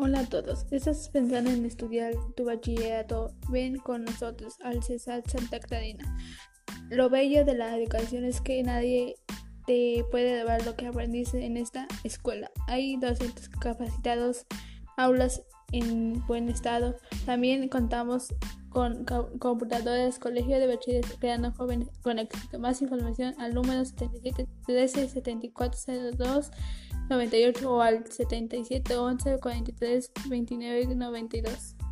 Hola a todos, ¿estás pensando en estudiar tu bachillerato? Ven con nosotros al CESAT Santa Clarina. Lo bello de la educación es que nadie te puede dar lo que aprendiste en esta escuela. Hay docentes capacitados, aulas en buen estado. También contamos con computadoras, colegio de bachilleres creando jóvenes con éxito. Más información al número 77 13 74 02 98 o al 77 11 43 29 92.